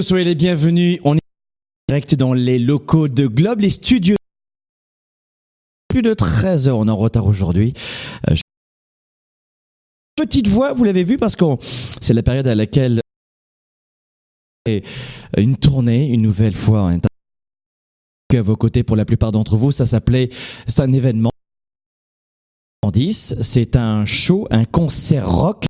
soyez les bienvenus. On est direct dans les locaux de Globe, les studios. Plus de 13 heures, on est en retard aujourd'hui. Euh, Petite voix, vous l'avez vu parce que c'est la période à laquelle une tournée, une nouvelle fois à vos côtés pour la plupart d'entre vous. Ça s'appelait, c'est un événement. 10, c'est un show, un concert rock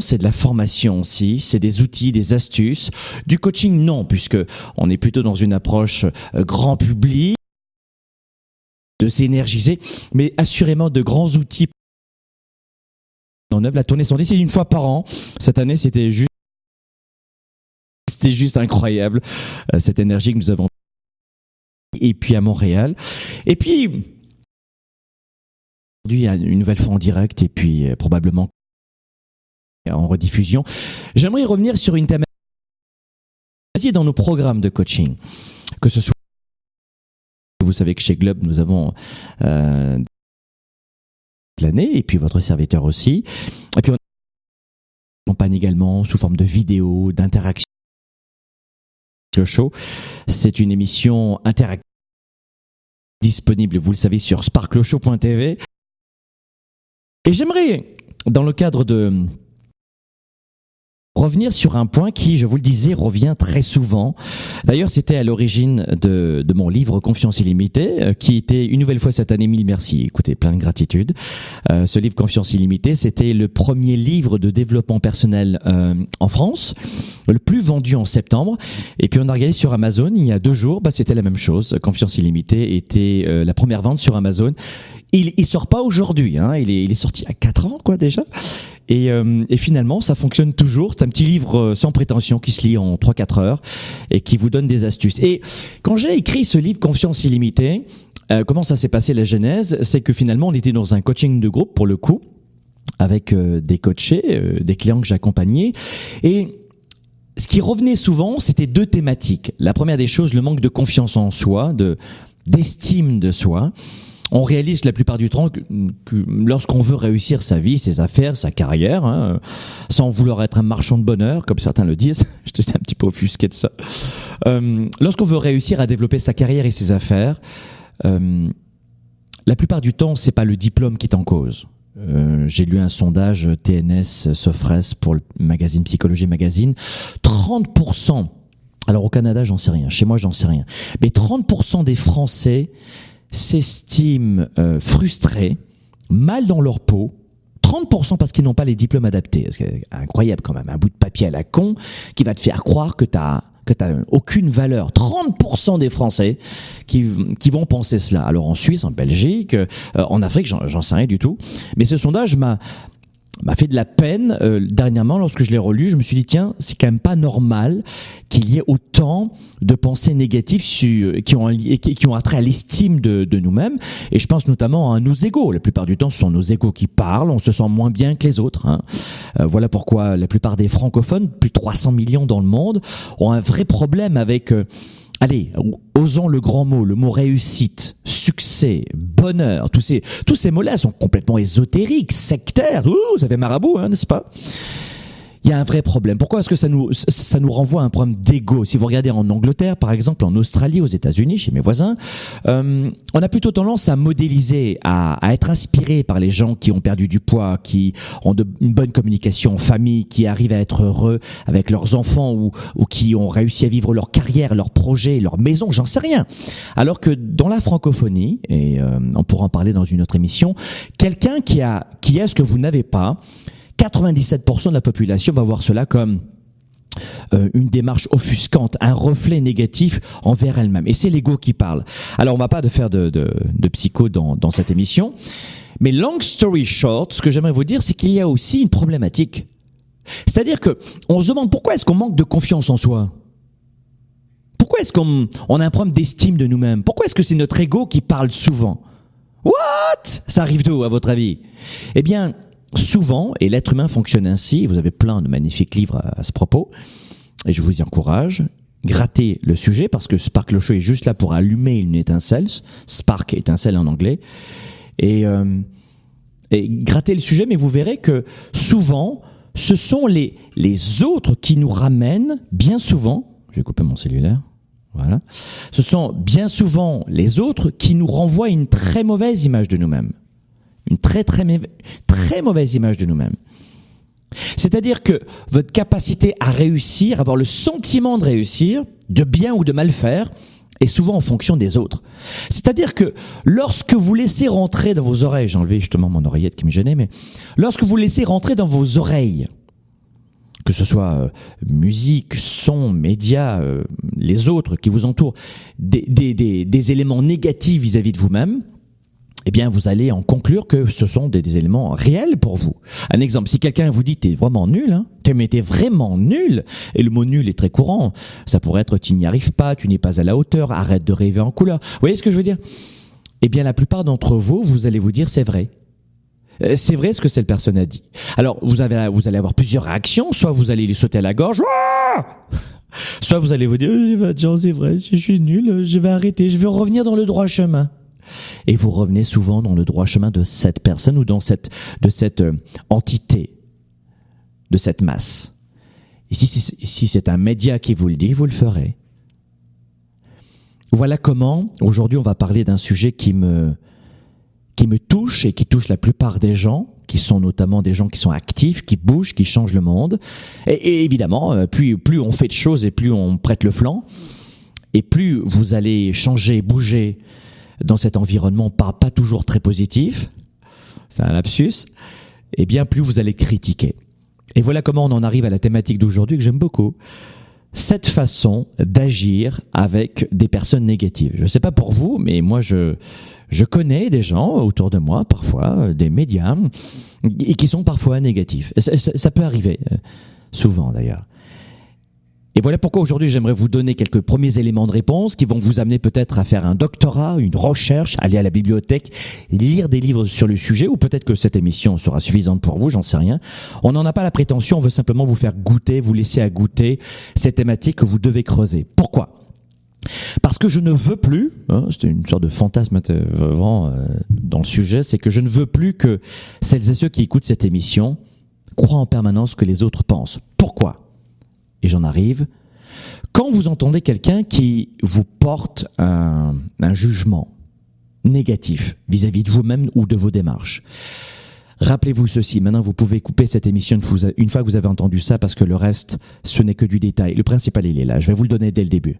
c'est de la formation aussi, c'est des outils, des astuces. Du coaching, non, puisque on est plutôt dans une approche euh, grand public, de s'énergiser, mais assurément de grands outils en œuvre. La tournée 110, c'est une fois par an. Cette année, c'était juste, incroyable, euh, cette énergie que nous avons. Et puis à Montréal. Et puis, aujourd'hui, une nouvelle fois en direct, et puis euh, probablement en rediffusion. J'aimerais revenir sur une thématique dans nos programmes de coaching, que ce soit vous savez que chez Globe nous avons euh, l'année et puis votre serviteur aussi. Et puis on accompagne également sous forme de vidéos, d'interactions. Le show, c'est une émission interactive disponible, vous le savez, sur sparkleshow.tv. Et j'aimerais, dans le cadre de revenir sur un point qui, je vous le disais, revient très souvent. D'ailleurs, c'était à l'origine de, de mon livre Confiance illimitée, euh, qui était une nouvelle fois cette année, mille merci. Écoutez, plein de gratitude. Euh, ce livre Confiance illimitée, c'était le premier livre de développement personnel euh, en France, le plus vendu en septembre. Et puis on a regardé sur Amazon il y a deux jours, bah, c'était la même chose. Confiance illimitée était euh, la première vente sur Amazon. Il, il sort pas aujourd'hui, hein. il, est, il est sorti à quatre ans quoi déjà. Et, euh, et finalement, ça fonctionne toujours. C'est un petit livre euh, sans prétention qui se lit en 3-4 heures et qui vous donne des astuces. Et quand j'ai écrit ce livre Confiance illimitée, euh, comment ça s'est passé la genèse? C'est que finalement, on était dans un coaching de groupe pour le coup, avec euh, des coachés, euh, des clients que j'accompagnais. Et ce qui revenait souvent, c'était deux thématiques. La première des choses, le manque de confiance en soi, de d'estime de soi. On réalise la plupart du temps que, que lorsqu'on veut réussir sa vie, ses affaires, sa carrière, hein, sans vouloir être un marchand de bonheur, comme certains le disent, je suis un petit peu offusqué de ça. Euh, lorsqu'on veut réussir à développer sa carrière et ses affaires, euh, la plupart du temps, c'est pas le diplôme qui est en cause. Euh, j'ai lu un sondage TNS Sofres pour le magazine Psychologie Magazine. 30%, alors au Canada, j'en sais rien, chez moi, j'en sais rien, mais 30% des Français s'estiment euh, frustrés, mal dans leur peau, 30% parce qu'ils n'ont pas les diplômes adaptés. C'est incroyable quand même, un bout de papier à la con qui va te faire croire que t'as que t'as aucune valeur. 30% des Français qui, qui vont penser cela. Alors en Suisse, en Belgique, euh, en Afrique, j'en sais rien du tout. Mais ce sondage m'a m'a fait de la peine euh, dernièrement lorsque je l'ai relu. Je me suis dit tiens, c'est quand même pas normal qu'il y ait autant de pensées négatives su- qui ont qui, ont attrait à l'estime de, nous-mêmes. Et je pense notamment à nos égaux. La plupart du temps, ce sont nos égaux qui parlent. On se sent moins bien que les autres. hein. Euh, voilà pourquoi la plupart des francophones, plus de 300 millions dans le monde, ont un vrai problème avec euh, Allez, osons le grand mot, le mot réussite, succès, bonheur, tous ces, tous ces mots-là sont complètement ésotériques, sectaires. Ouh, ça fait marabout, hein, n'est-ce pas? Il y a un vrai problème. Pourquoi est-ce que ça nous, ça nous renvoie à un problème d'ego? Si vous regardez en Angleterre, par exemple, en Australie, aux États-Unis, chez mes voisins, euh, on a plutôt tendance à modéliser, à, à, être inspiré par les gens qui ont perdu du poids, qui ont de, une bonne communication en famille, qui arrivent à être heureux avec leurs enfants ou, ou qui ont réussi à vivre leur carrière, leur projet, leur maison, j'en sais rien. Alors que dans la francophonie, et euh, on pourra en parler dans une autre émission, quelqu'un qui a, qui a ce que vous n'avez pas, 97% de la population va voir cela comme euh, une démarche offusquante, un reflet négatif envers elle-même. Et c'est l'ego qui parle. Alors on va pas de faire de, de, de psycho dans, dans cette émission, mais long story short, ce que j'aimerais vous dire, c'est qu'il y a aussi une problématique. C'est-à-dire que on se demande pourquoi est-ce qu'on manque de confiance en soi? Pourquoi est-ce qu'on on a un problème d'estime de nous-mêmes? Pourquoi est-ce que c'est notre ego qui parle souvent? What? Ça arrive d'où à votre avis? Eh bien, souvent, et l'être humain fonctionne ainsi, vous avez plein de magnifiques livres à, ce propos, et je vous y encourage, grattez le sujet, parce que Spark le Show est juste là pour allumer une étincelle, Spark, étincelle en anglais, et, euh, le sujet, mais vous verrez que souvent, ce sont les, les autres qui nous ramènent, bien souvent, je vais couper mon cellulaire, voilà, ce sont bien souvent les autres qui nous renvoient une très mauvaise image de nous-mêmes une très très très mauvaise image de nous-mêmes. C'est-à-dire que votre capacité à réussir, avoir le sentiment de réussir, de bien ou de mal faire, est souvent en fonction des autres. C'est-à-dire que lorsque vous laissez rentrer dans vos oreilles, j'ai enlevé justement mon oreillette qui me gênait, mais lorsque vous laissez rentrer dans vos oreilles, que ce soit euh, musique, son, médias, euh, les autres qui vous entourent, des, éléments négatifs vis-à-vis -vis de vous-même, eh bien, vous allez en conclure que ce sont des, éléments réels pour vous. Un exemple, si quelqu'un vous dit t'es vraiment nul, hein, t'es vraiment nul, et le mot nul est très courant, ça pourrait être tu n'y arrives pas, tu n'es pas à la hauteur, arrête de rêver en couleur. Vous voyez ce que je veux dire? Eh bien, la plupart d'entre vous, vous allez vous dire c'est vrai. Euh, c'est vrai ce que cette personne a dit. Alors, vous, avez, vous allez avoir plusieurs réactions. Soit vous allez lui sauter à la gorge. Soit vous allez vous dire, c'est vrai, je suis nul, je vais arrêter, je vais revenir dans le droit chemin et vous revenez souvent dans le droit chemin de cette personne ou dans cette, de cette euh, entité, de cette masse. Et si, si c'est un média qui vous le dit, vous le ferez. Voilà comment, aujourd'hui, on va parler d'un sujet qui me, qui me touche et qui touche la plupart des gens, qui sont notamment des gens qui sont actifs, qui bougent, qui changent le monde. Et, et évidemment, euh, plus, plus on fait de choses et plus on prête le flanc, et plus vous allez changer, bouger, dans cet environnement pas, pas toujours très positif, c'est un lapsus, et bien plus vous allez critiquer. Et voilà comment on en arrive à la thématique d'aujourd'hui que j'aime beaucoup. Cette façon d'agir avec des personnes négatives. Je ne sais pas pour vous, mais moi je, je connais des gens autour de moi, parfois, des médias, et qui sont parfois négatifs. Ça, ça peut arriver, euh, souvent d'ailleurs. Et voilà pourquoi aujourd'hui j'aimerais vous donner quelques premiers éléments de réponse qui vont vous amener peut-être à faire un doctorat, une recherche, aller à la bibliothèque, lire des livres sur le sujet, ou peut-être que cette émission sera suffisante pour vous, j'en sais rien. On n'en a pas la prétention, on veut simplement vous faire goûter, vous laisser à goûter ces thématiques que vous devez creuser. Pourquoi? Parce que je ne veux plus, hein, c'est une sorte de fantasme vraiment euh, dans le sujet, c'est que je ne veux plus que celles et ceux qui écoutent cette émission croient en permanence ce que les autres pensent. Pourquoi? Et j'en arrive, quand vous entendez quelqu'un qui vous porte un, jugement négatif vis-à-vis de vous-même ou de vos démarches, Rappelez-vous ceci, maintenant vous pouvez couper cette émission une fois que vous avez entendu ça parce que le reste, ce n'est que du détail. Le principal, il est là. Je vais vous le donner dès le début.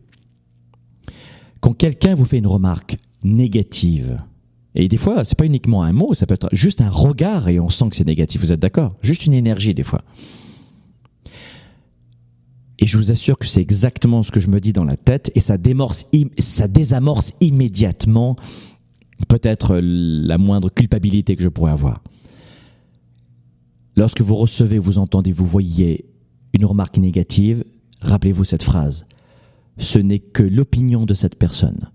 Quand quelqu'un vous fait une remarque négative, et des fois, c'est pas uniquement un mot, ça peut être juste un regard et on sent que c'est négatif, vous êtes d'accord? Juste une énergie des fois. Et je vous assure que c'est exactement ce que je me dis dans la tête et ça, démorce, ça désamorce immédiatement peut-être la moindre culpabilité que je pourrais avoir. Lorsque vous recevez, vous entendez, vous voyez une remarque négative, rappelez-vous cette phrase. Ce n'est que l'opinion de cette personne.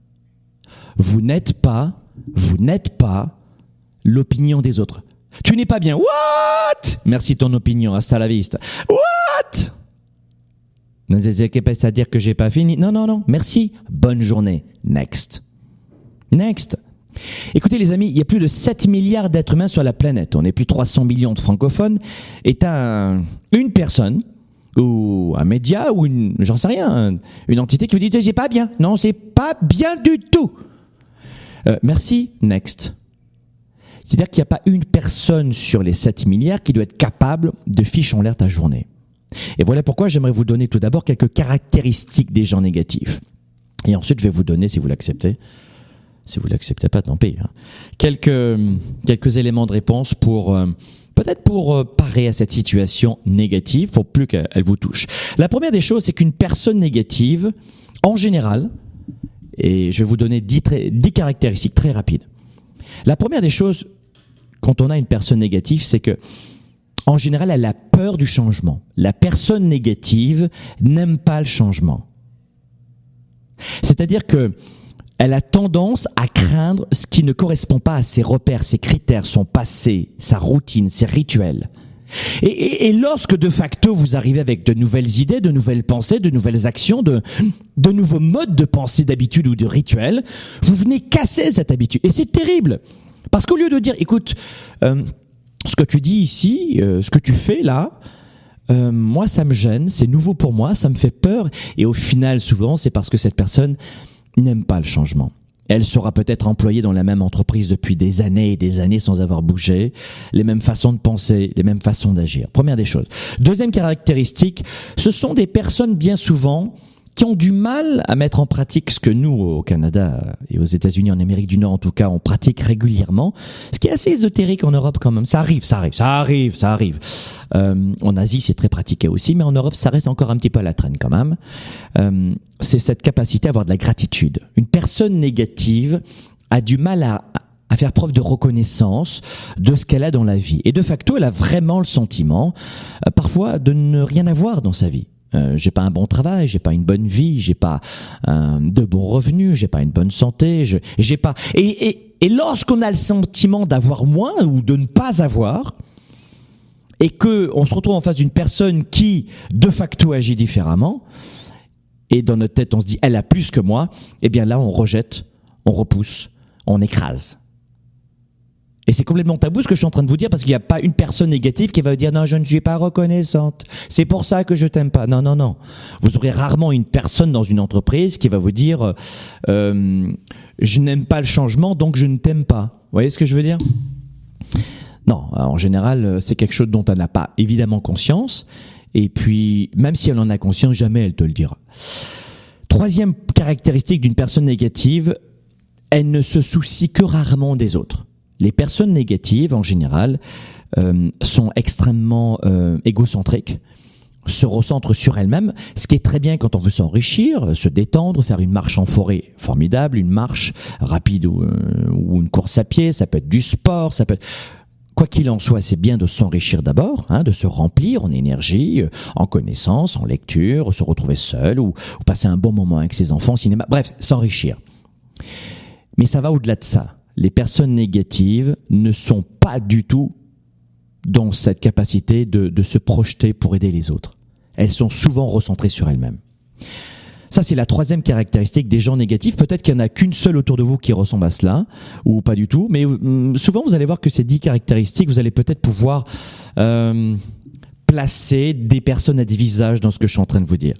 Vous n'êtes pas, vous n'êtes pas l'opinion des autres. Tu n'es pas bien. What? Merci ton opinion. Hasta la. What? Pas à dire que j'ai pas fini. Non, non, non. Merci. Bonne journée. Next. Next. Écoutez les amis, il y a plus de 7 milliards d'êtres humains sur la planète. On est plus de 300 millions de francophones. Et un, une personne ou un média ou une, j'en sais rien, une entité qui vous dit c'est pas bien. Non, c'est pas bien du tout. Euh, merci, next. C'est-à-dire qu'il n'y a pas une personne sur les 7 milliards qui doit être capable de ficher en l'air ta journée. Et voilà pourquoi j'aimerais vous donner tout d'abord quelques caractéristiques des gens négatifs. Et ensuite, je vais vous donner, si vous l'acceptez, si vous l'acceptez pas, tant pis, hein, quelques, quelques éléments de réponse pour... Euh, peut-être pour euh, parer à cette situation négative, pour plus qu'elle vous touche. La première des choses, c'est qu'une personne négative, en général, et je vais vous donner dix, caractéristiques très rapides. La première des choses, quand on a une personne négative, c'est que, en général, elle a peur du changement. La personne négative n'aime pas le changement. C'est-à-dire que elle a tendance à craindre ce qui ne correspond pas à ses repères, ses critères, son passé, sa routine, ses rituels. Et, lorsque de facto vous arrivez avec de nouvelles idées, de nouvelles pensées, de nouvelles actions, de, de nouveaux modes de pensée d'habitude ou de rituels, vous venez casser cette habitude. Et c'est terrible. Parce qu'au lieu de dire, écoute, euh, ce que tu dis ici, euh, ce que tu fais là, euh, moi ça me gêne, c'est nouveau pour moi, ça me fait peur. Et au final, souvent, c'est parce que cette personne n'aime pas le changement. Elle sera peut-être employée dans la même entreprise depuis des années et des années sans avoir bougé, les mêmes façons de penser, les mêmes façons d'agir. Première des choses. Deuxième caractéristique, ce sont des personnes bien souvent qui ont du mal à mettre en pratique ce que nous, au Canada et aux États-Unis, en Amérique du Nord en tout cas, on pratique régulièrement, ce qui est assez ésotérique en Europe quand même. Ça arrive, ça arrive, ça arrive, ça arrive. Euh, en Asie, c'est très pratiqué aussi, mais en Europe, ça reste encore un petit peu à la traîne quand même. Euh, c'est cette capacité à avoir de la gratitude. Une personne négative a du mal à, à faire preuve de reconnaissance de ce qu'elle a dans la vie. Et de facto, elle a vraiment le sentiment, euh, parfois, de ne rien avoir dans sa vie. Euh, j'ai pas un bon travail, j'ai pas une bonne vie, j'ai pas euh, de bons revenus, j'ai pas une bonne santé, j'ai pas. Et, et, et lorsqu'on a le sentiment d'avoir moins ou de ne pas avoir, et que on se retrouve en face d'une personne qui de facto agit différemment, et dans notre tête on se dit elle a plus que moi, eh bien là on rejette, on repousse, on écrase. Et c'est complètement tabou ce que je suis en train de vous dire parce qu'il n'y a pas une personne négative qui va vous dire non, je ne suis pas reconnaissante. C'est pour ça que je t'aime pas. Non, non, non. Vous aurez rarement une personne dans une entreprise qui va vous dire euh, je n'aime pas le changement donc je ne t'aime pas. Vous voyez ce que je veux dire? Non, en général, c'est quelque chose dont elle n'a pas évidemment conscience. Et puis, même si elle en a conscience, jamais elle te le dira. Troisième caractéristique d'une personne négative, elle ne se soucie que rarement des autres. Les personnes négatives, en général, euh, sont extrêmement euh, égocentriques se recentrent sur elles-mêmes, ce qui est très bien quand on veut s'enrichir, se détendre, faire une marche en forêt, formidable, une marche rapide ou, euh, ou, une course à pied, ça peut être du sport, ça peut être... Quoi qu'il en soit, c'est bien de s'enrichir d'abord, hein, de se remplir en énergie, en connaissances, en lecture, se retrouver seul ou, ou passer un bon moment avec ses enfants au cinéma, bref, s'enrichir. Mais ça va au-delà de ça les personnes négatives ne sont pas du tout dans cette capacité de, se projeter pour aider les autres. Elles sont souvent recentrées sur elles-mêmes. Ça, c'est la troisième caractéristique des gens négatifs. Peut-être qu'il n'y en a qu'une seule autour de vous qui ressemble à cela, ou pas du tout. Mais hum, souvent, vous allez voir que ces dix caractéristiques, vous allez peut-être pouvoir euh, placer des personnes à des visages dans ce que je suis en train de vous dire.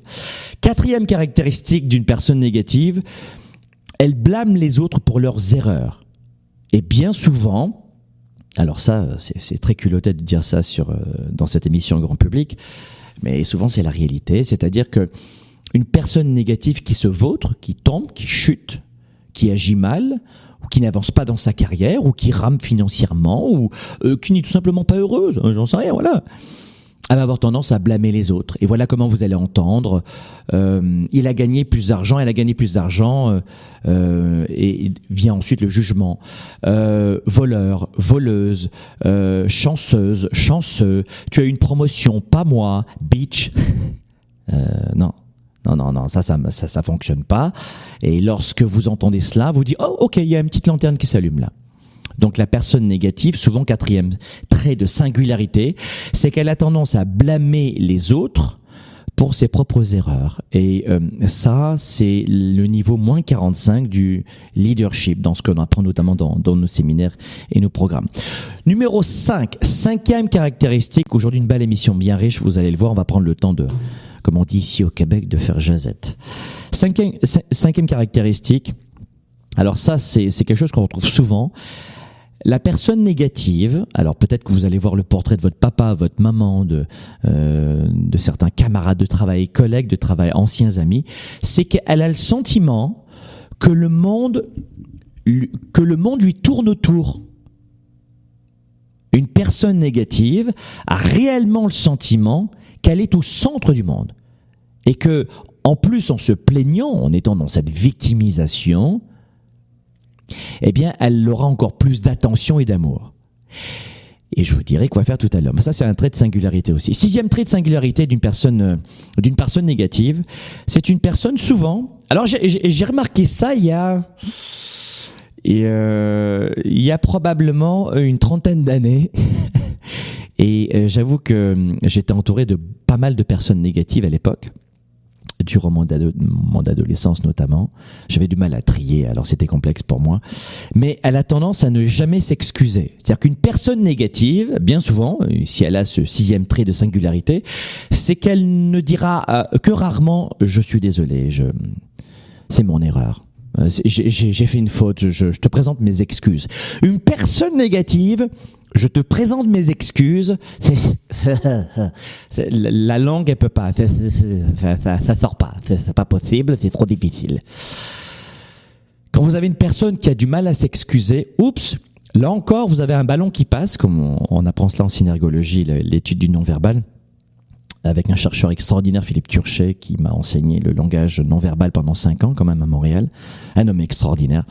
Quatrième caractéristique d'une personne négative, elle blâme les autres pour leurs erreurs. Et bien souvent, alors ça, c'est très culotté de dire ça sur, euh, dans cette émission grand public, mais souvent c'est la réalité, c'est-à-dire que une personne négative qui se vautre, qui tombe, qui chute, qui agit mal, ou qui n'avance pas dans sa carrière, ou qui rame financièrement, ou euh, qui n'est tout simplement pas heureuse, j'en sais rien, voilà elle va avoir tendance à blâmer les autres. Et voilà comment vous allez entendre. Euh, il a gagné plus d'argent, elle a gagné plus d'argent, euh, euh et vient ensuite le jugement. Euh, voleur, voleuse, euh, chanceuse, chanceux. Tu as une promotion, pas moi, bitch. non. Non, non, non, ça, ça, ça, ça fonctionne pas. Et lorsque vous entendez cela, vous dites, oh, ok, il y a une petite lanterne qui s'allume là. Donc la personne négative, souvent quatrième trait de singularité, c'est qu'elle a tendance à blâmer les autres pour ses propres erreurs. Et euh, ça, c'est le niveau moins 45 du leadership, dans ce qu'on apprend notamment dans, dans, nos séminaires et nos programmes. Numéro 5, cinquième caractéristique, aujourd'hui une belle émission bien riche, vous allez le voir, on va prendre le temps de, comme on dit ici au Québec, de faire jazette. Cinquième, cinquième caractéristique, alors ça, c'est quelque chose qu'on retrouve souvent, la personne négative, alors peut-être que vous allez voir le portrait de votre papa, votre maman, de, euh, de certains camarades de travail, collègues de travail, anciens amis, c'est qu'elle a le sentiment que le monde, que le monde lui tourne autour. Une personne négative a réellement le sentiment qu'elle est au centre du monde et que, en plus, en se plaignant, en étant dans cette victimisation, eh bien, elle aura encore plus d'attention et d'amour. Et je vous dirai quoi faire tout à l'heure. Ça, c'est un trait de singularité aussi. Sixième trait de singularité d'une personne, euh, d'une personne négative, c'est une personne souvent. Alors, j'ai remarqué ça il y a, euh, il y a probablement une trentaine d'années. et euh, j'avoue que j'étais entouré de pas mal de personnes négatives à l'époque durant mon adolescence notamment. J'avais du mal à trier, alors c'était complexe pour moi. Mais elle a tendance à ne jamais s'excuser. C'est-à-dire qu'une personne négative, bien souvent, si elle a ce sixième trait de singularité, c'est qu'elle ne dira euh, que rarement « je suis désolé, je... c'est mon erreur ». Euh, j'ai fait une faute, je, je te présente mes excuses. Une personne négative je te présente mes excuses. la langue, elle peut pas. Ça, ça, ça, sort pas. C'est pas possible. C'est trop difficile. Quand vous avez une personne qui a du mal à s'excuser, oups, là encore, vous avez un ballon qui passe, comme on, on apprend cela en synergologie, l'étude du non-verbal avec un chercheur extraordinaire, Philippe Turchet, qui m'a enseigné le langage non verbal pendant cinq ans, quand même à Montréal. Un homme extraordinaire.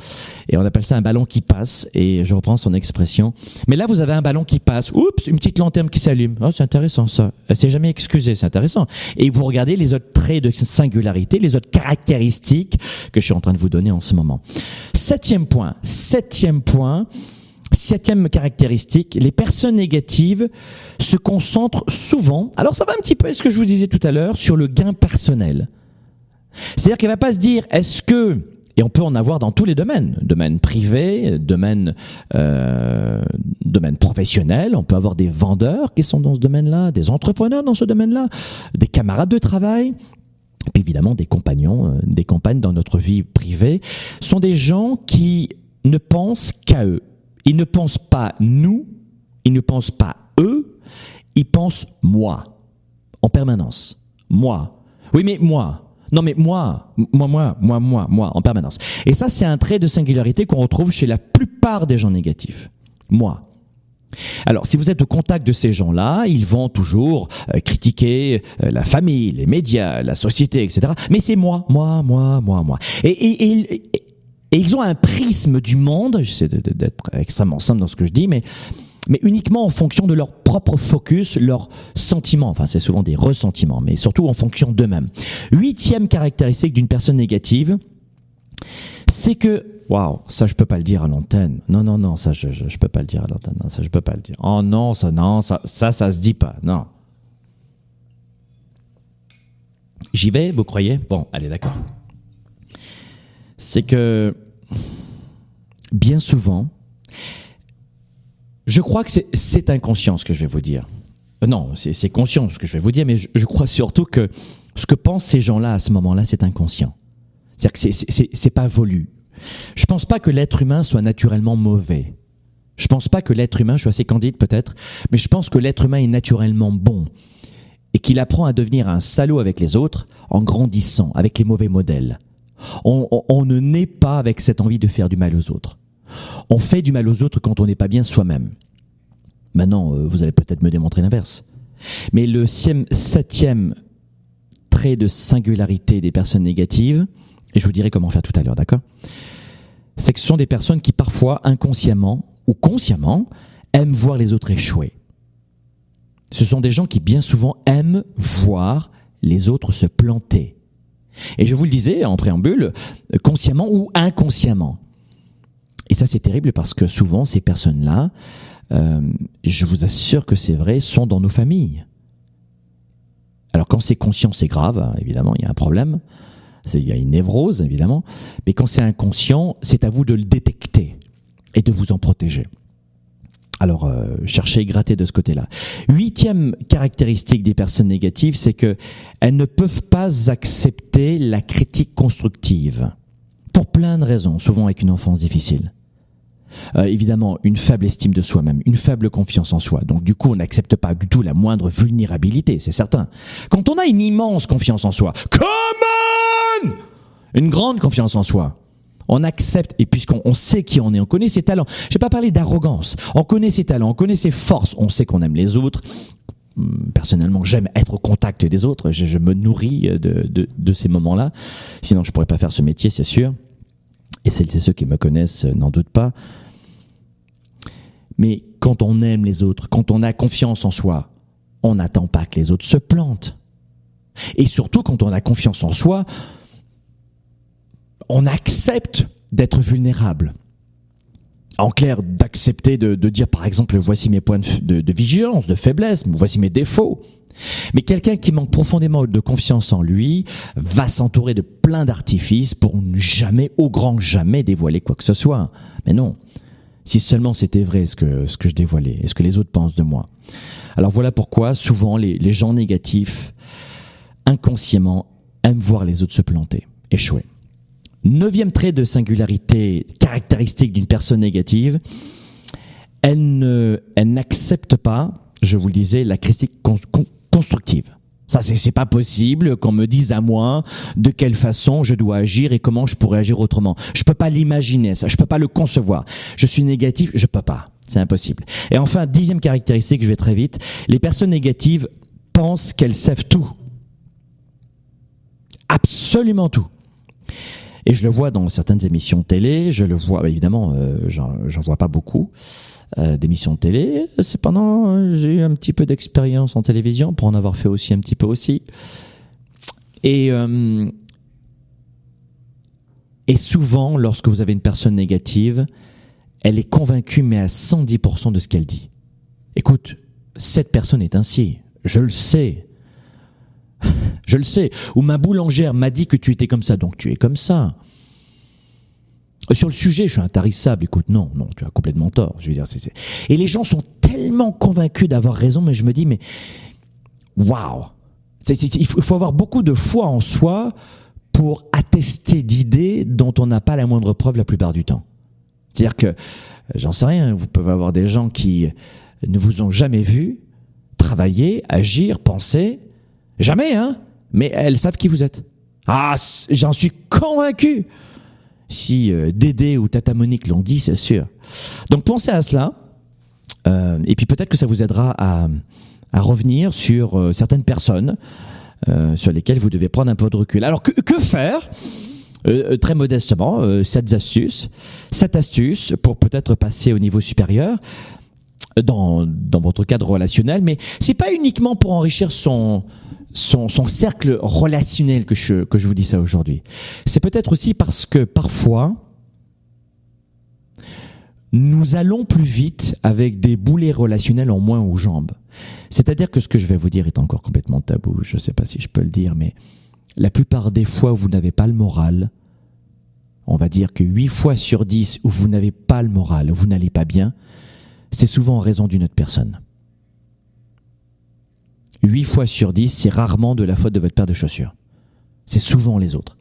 Et on appelle ça un ballon qui passe. Et je reprends son expression. Mais là, vous avez un ballon qui passe. Oups, une petite lanterne qui s'allume. Oh, c'est intéressant ça. S'est jamais excusée, c'est intéressant. Et vous regardez les autres traits de singularité, les autres caractéristiques que je suis en train de vous donner en ce moment. Septième point. Septième point. Septième caractéristique, les personnes négatives se concentrent souvent, alors ça va un petit peu à ce que je vous disais tout à l'heure, sur le gain personnel. C'est-à-dire qu'elle va pas se dire, est-ce que, et on peut en avoir dans tous les domaines, domaine privé, domaine, euh, domaine professionnel, on peut avoir des vendeurs qui sont dans ce domaine-là, des entrepreneurs dans ce domaine-là, des camarades de travail, puis évidemment des compagnons, euh, des compagnes dans notre vie privée, sont des gens qui ne pensent qu'à eux. Ils ne pensent pas nous, ils ne pensent pas eux, ils pensent moi, en permanence. Moi. Oui, mais moi. Non, mais moi, moi, moi, moi, moi, moi, en permanence. Et ça, c'est un trait de singularité qu'on retrouve chez la plupart des gens négatifs. Moi. Alors, si vous êtes au contact de ces gens-là, ils vont toujours euh, critiquer euh, la famille, les médias, la société, etc. Mais c'est moi, moi, moi, moi, moi. Et, ils ont un prisme du monde, j'essaie d'être extrêmement simple dans ce que je dis, mais, mais uniquement en fonction de leur propre focus, leurs sentiments. Enfin, c'est souvent des ressentiments, mais surtout en fonction d'eux-mêmes. Huitième caractéristique d'une personne négative, c'est que Waouh, ça je peux pas le dire à l'antenne. Non, non, non, ça je, je, peux pas le dire à l'antenne. Non, ça je peux pas le dire. Oh non, ça non, ça ça ça se dit pas. Non. J'y vais, vous croyez? Bon, allez, d'accord c'est que bien souvent, je crois que c'est inconscient ce que je vais vous dire. Euh, non, c'est conscient ce que je vais vous dire, mais je, crois surtout que ce que pensent ces gens-là à ce moment-là, c'est inconscient. C'est-à-dire que c'est pas voulu. Je pense pas que l'être humain soit naturellement mauvais. Je pense pas que l'être humain, je suis assez candide peut-être, mais je pense que l'être humain est naturellement bon et qu'il apprend à devenir un salaud avec les autres en grandissant avec les mauvais modèles. On, ne naît pas avec cette envie de faire du mal aux autres. On fait du mal aux autres quand on n'est pas bien soi-même. Maintenant, euh, vous allez peut-être me démontrer l'inverse. Mais le septième trait de singularité des personnes négatives, et je vous dirai comment faire tout à l'heure, d'accord? C'est que ce sont des personnes qui parfois, inconsciemment ou consciemment, aiment voir les autres échouer. Ce sont des gens qui bien souvent aiment voir les autres se planter. Et je vous le disais en préambule, consciemment ou inconsciemment. Et ça c'est terrible parce que souvent ces personnes-là, euh, je vous assure que c'est vrai, sont dans nos familles. Alors quand c'est conscient, c'est grave, hein, évidemment, il y a un problème. Il y a une névrose, évidemment. Mais quand c'est inconscient, c'est à vous de le détecter et de vous en protéger. Alors, euh, cherchez et gratter de ce côté-là. Huitième caractéristique des personnes négatives, c'est que elles ne peuvent pas accepter la critique constructive. Pour plein de raisons, souvent avec une enfance difficile. Euh, évidemment, une faible estime de soi-même, une faible confiance en soi. Donc du coup, on n'accepte pas du tout la moindre vulnérabilité, c'est certain. Quand on a une immense confiance en soi, Une grande confiance en soi, on accepte, et puisqu'on sait qui on est, on connaît ses talents. Je vais pas parler d'arrogance. On connaît ses talents, on connaît ses forces, on sait qu'on aime les autres. Hum, personnellement, j'aime être au contact des autres. Je, me nourris de, de, ces moments-là. Sinon, je pourrais pas faire ce métier, c'est sûr. Et celles et ceux qui me connaissent n'en doutent pas. Mais quand on aime les autres, quand on a confiance en soi, on n'attend pas que les autres se plantent. Et surtout, quand on a confiance en soi, on accepte d'être vulnérable. En clair, d'accepter de, dire par exemple, voici mes points de, vigilance, de faiblesse, voici mes défauts. Mais quelqu'un qui manque profondément de confiance en lui va s'entourer de plein d'artifices pour ne jamais, au grand jamais, dévoiler quoi que ce soit. Mais non. Si seulement c'était vrai ce que, ce que je dévoilais et ce que les autres pensent de moi. Alors voilà pourquoi souvent les, les gens négatifs, inconsciemment, aiment voir les autres se planter, échouer. Neuvième trait de singularité caractéristique d'une personne négative, elle ne, elle n'accepte pas, je vous le disais, la critique constructive. Ça, c'est pas possible qu'on me dise à moi de quelle façon je dois agir et comment je pourrais agir autrement. Je peux pas l'imaginer, ça. Je peux pas le concevoir. Je suis négatif, je peux pas. C'est impossible. Et enfin, dixième caractéristique, je vais très vite. Les personnes négatives pensent qu'elles savent tout. Absolument tout. Et je le vois dans certaines émissions télé, je le vois, évidemment, euh, j'en vois pas beaucoup euh, d'émissions télé. Cependant, j'ai eu un petit peu d'expérience en télévision pour en avoir fait aussi un petit peu aussi. Et, euh, et souvent, lorsque vous avez une personne négative, elle est convaincue, mais à 110% de ce qu'elle dit. Écoute, cette personne est ainsi. Je le sais. Je le sais. Ou ma boulangère m'a dit que tu étais comme ça, donc tu es comme ça. Sur le sujet, je suis intarissable. Écoute, non, non, tu as complètement tort. Je veux dire, c'est, Et les gens sont tellement convaincus d'avoir raison, mais je me dis, mais waouh Il faut avoir beaucoup de foi en soi pour attester d'idées dont on n'a pas la moindre preuve la plupart du temps. C'est-à-dire que, j'en sais rien, vous pouvez avoir des gens qui ne vous ont jamais vu travailler, agir, penser, Jamais, hein Mais elles savent qui vous êtes. Ah, j'en suis convaincu. Si euh, Dédé ou Tata Monique l'ont dit, c'est sûr. Donc pensez à cela. Euh, et puis peut-être que ça vous aidera à, revenir sur euh, certaines personnes sur lesquelles vous devez prendre un peu de recul. Alors que, faire? Très modestement, cette astuces, cette astuce pour peut-être passer au niveau supérieur dans, dans votre cadre relationnel, mais c'est pas uniquement pour enrichir son son, son cercle relationnel que je, que je vous dis ça aujourd'hui. C'est peut-être aussi parce que parfois, nous allons plus vite avec des boulets relationnels en moins aux jambes. C'est-à-dire que ce que je vais vous dire est encore complètement tabou, je ne sais pas si je peux le dire, mais la plupart des fois où vous n'avez pas le moral, on va dire que 8 fois sur 10 où vous n'avez pas le moral, où vous n'allez pas bien, c'est souvent en raison d'une autre personne. 8 fois sur 10, c'est rarement de la faute de votre paire de chaussures. C'est souvent les autres.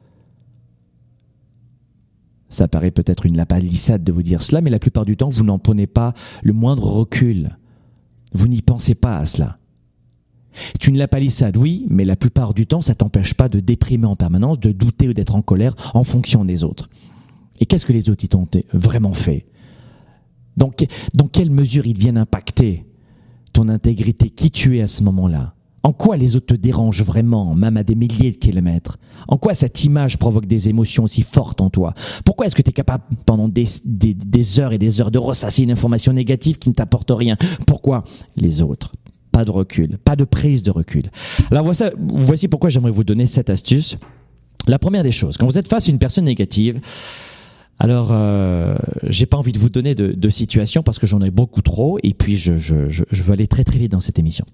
Ça paraît peut-être une lapalissade de vous dire cela, mais la plupart du temps, vous n'en prenez pas le moindre recul. Vous n'y pensez pas à cela. C'est une lapalissade, oui, mais la plupart du temps, ça t'empêche pas de déprimer en permanence, de douter ou d'être en colère en fonction des autres. Et qu'est-ce que les autres y t'ont vraiment fait? Dans quelle mesure ils viennent impacter? Ton intégrité, qui tu es à ce moment-là. En quoi les autres te dérangent vraiment, même à des milliers de kilomètres? En quoi cette image provoque des émotions aussi fortes en toi? Pourquoi est-ce que tu es capable pendant des, heures et des heures de ressasser une information négative qui ne t'apporte rien? Pourquoi Les autres? Pas de recul, pas de prise de recul. Alors voici, voici pourquoi j'aimerais vous donner cette astuce. La première des choses, quand vous êtes face à une personne négative, alors, euh, j'ai pas envie de vous donner de, de situation parce que j'en ai beaucoup trop et puis je, je, je, veux aller très très vite dans cette émission.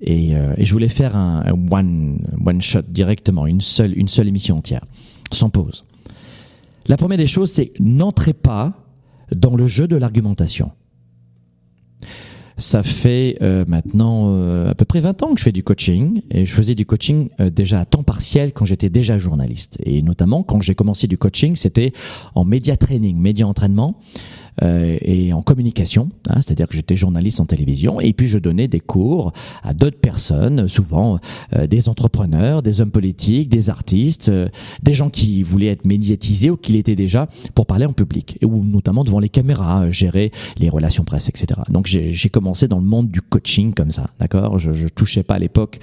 Et, euh, et je voulais faire un, un one, one shot directement, une seule, une seule émission entière, sans pause. La première des choses, c'est n'entrez pas dans le jeu de l'argumentation. Ça fait euh, maintenant euh, à peu près 20 ans que je fais du coaching et je faisais du coaching euh, déjà à temps partiel quand j'étais déjà journaliste. Et notamment quand j'ai commencé du coaching, c'était en média training, média entraînement. Euh, et en communication, hein, c'est-à-dire que j'étais journaliste en télévision et puis je donnais des cours à d'autres personnes, souvent euh, des entrepreneurs, des hommes politiques, des artistes, euh, des gens qui voulaient être médiatisés ou qui l'étaient déjà pour parler en public, ou notamment devant les caméras, gérer les relations presse, etc. Donc j'ai commencé dans le monde du coaching comme ça, d'accord? Je, je touchais pas à l'époque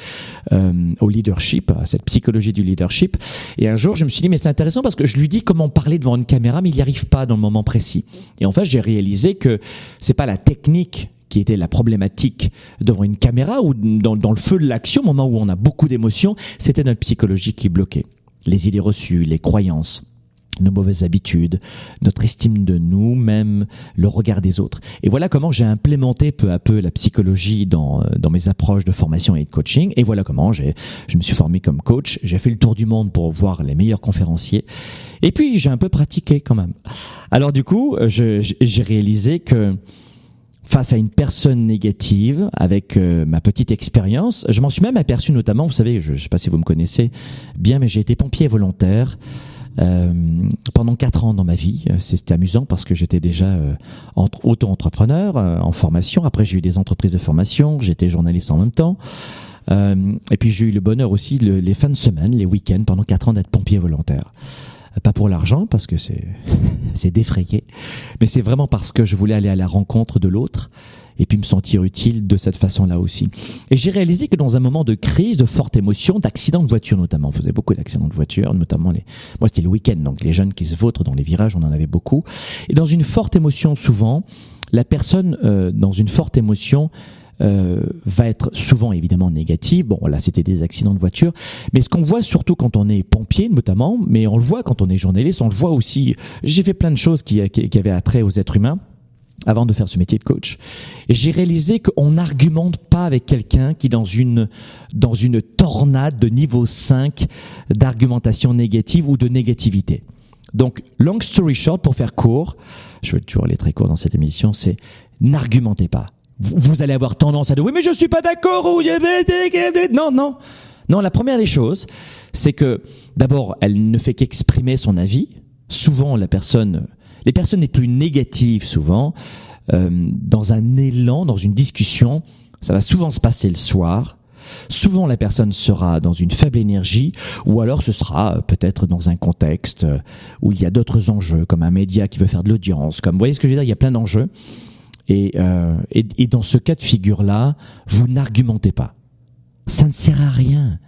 au leadership, à cette psychologie du leadership. Et un jour, je me suis dit mais c'est intéressant parce que je lui dis comment parler devant une caméra, mais il n'y arrive pas dans le moment précis. Et en fait j'ai réalisé que c'est pas la technique qui était la problématique devant une caméra ou dans, le feu de l'action, au moment où on a beaucoup d'émotions, c'était notre psychologie qui bloquait. Les idées reçues, les croyances nos mauvaises habitudes, notre estime de nous, même le regard des autres. Et voilà comment j'ai implémenté peu à peu la psychologie dans, dans mes approches de formation et de coaching. Et voilà comment j'ai, je me suis formé comme coach. J'ai fait le tour du monde pour voir les meilleurs conférenciers. Et puis j'ai un peu pratiqué quand même. Alors du coup, j'ai réalisé que face à une personne négative avec euh, ma petite expérience, je m'en suis même aperçu notamment, vous savez, je ne sais pas si vous me connaissez bien, mais j'ai été pompier volontaire. Euh, pendant quatre ans dans ma vie. C'était amusant parce que j'étais déjà euh, auto-entrepreneur euh, en formation. Après, j'ai eu des entreprises de formation. J'étais journaliste en même temps. Euh, et puis j'ai eu le bonheur aussi le, les fins de semaine, les week-ends, pendant quatre ans d'être pompier volontaire. Pas pour l'argent parce que c'est c'est défrayé, mais c'est vraiment parce que je voulais aller à la rencontre de l'autre et puis me sentir utile de cette façon-là aussi. Et j'ai réalisé que dans un moment de crise, de forte émotion, d'accidents de voiture notamment, on faisait beaucoup d'accidents de voiture, notamment les, moi c'était le week-end, donc les jeunes qui se vautrent dans les virages, on en avait beaucoup. Et dans une forte émotion, souvent, la personne euh, dans une forte émotion euh, va être souvent évidemment négative. Bon, là, c'était des accidents de voiture. Mais ce qu'on voit surtout quand on est pompier, notamment, mais on le voit quand on est journaliste, on le voit aussi. J'ai fait plein de choses qui, qui, qui avaient attrait aux êtres humains avant de faire ce métier de coach. J'ai réalisé qu'on n'argumente pas avec quelqu'un qui dans une, dans une tornade de niveau 5 d'argumentation négative ou de négativité. Donc, long story short, pour faire court, je vais toujours aller très court dans cette émission, c'est n'argumentez pas. Vous, allez avoir tendance à dire oui, mais je suis pas d'accord ou non, non. Non, la première des choses, c'est que d'abord, elle ne fait qu'exprimer son avis. Souvent, la personne les personnes les plus négatives, souvent, euh, dans un élan, dans une discussion, ça va souvent se passer le soir. Souvent, la personne sera dans une faible énergie, ou alors ce sera euh, peut-être dans un contexte euh, où il y a d'autres enjeux, comme un média qui veut faire de l'audience, comme vous voyez ce que je veux dire, il y a plein d'enjeux. Et, euh, et, et dans ce cas de figure-là, vous n'argumentez pas. Ça ne sert à rien.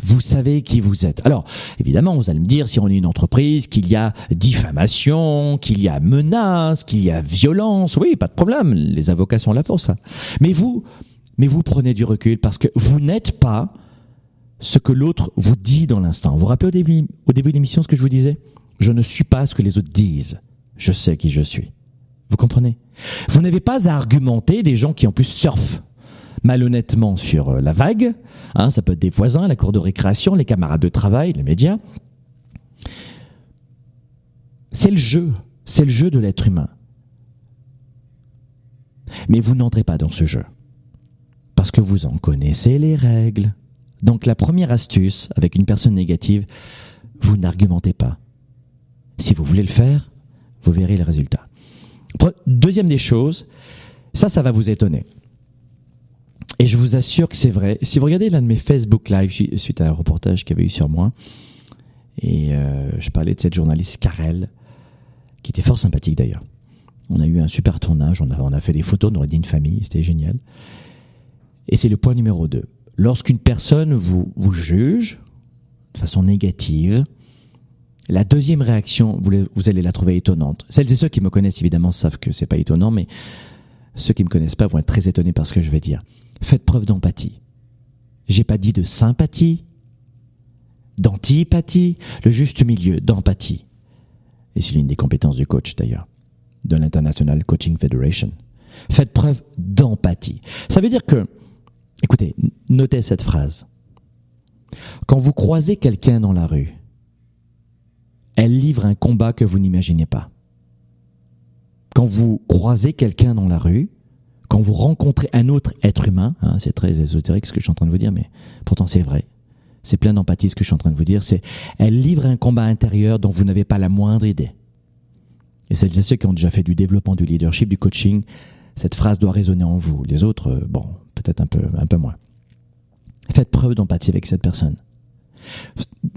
Vous savez qui vous êtes. Alors, évidemment, vous allez me dire, si on est une entreprise, qu'il y a diffamation, qu'il y a menace, qu'il y a violence, oui, pas de problème, les avocats sont là pour ça. Mais vous, mais vous prenez du recul parce que vous n'êtes pas ce que l'autre vous dit dans l'instant. Vous vous rappelez au début, au début de l'émission ce que je vous disais? Je ne suis pas ce que les autres disent. Je sais qui je suis. Vous comprenez? Vous n'avez pas à argumenter des gens qui en plus surfent malhonnêtement sur euh, la vague. Hein, ça peut être des voisins, la cour de récréation, les camarades de travail, les médias. C'est le jeu, c'est le jeu de l'être humain. Mais vous n'entrez pas dans ce jeu. Parce que vous en connaissez les règles. Donc la première astuce avec une personne négative, vous n'argumentez pas. Si vous voulez le faire, vous verrez les résultats. Deuxième des choses, ça, ça va vous étonner. Et je vous assure que c'est vrai. Si vous regardez l'un de mes Facebook Live suite à un reportage qu'il y avait eu sur moi, et euh, je parlais de cette journaliste Karel, qui était fort sympathique d'ailleurs. On a eu un super tournage, on a, on a fait des photos, on aurait dit une famille, c'était génial. Et c'est le point numéro 2. Lorsqu'une personne vous, vous juge de façon négative, la deuxième réaction, vous, allez la trouver étonnante. Celles et ceux qui me connaissent évidemment savent que c'est pas étonnant, mais ceux qui me connaissent pas vont être très étonnés par ce que je vais dire. Faites preuve d'empathie. J'ai pas dit de sympathie, d'antipathie, le juste milieu d'empathie. Et c'est l'une des compétences du coach d'ailleurs, de l'International Coaching Federation. Faites preuve d'empathie. Ça veut dire que, écoutez, Notez cette phrase. Quand vous croisez quelqu'un dans la rue, elle livre un combat que vous n'imaginez pas. Quand vous croisez quelqu'un dans la rue, quand vous rencontrez un autre être humain, hein, c'est très ésotérique ce que je suis en train de vous dire, mais pourtant c'est vrai. C'est plein d'empathie ce que je suis en train de vous dire. C'est, elle livre un combat intérieur dont vous n'avez pas la moindre idée. Et celles et ceux qui ont déjà fait du développement du leadership, du coaching, cette phrase doit résonner en vous. Les autres, euh, bon, peut-être un peu, un peu moins. Faites preuve d'empathie avec cette personne.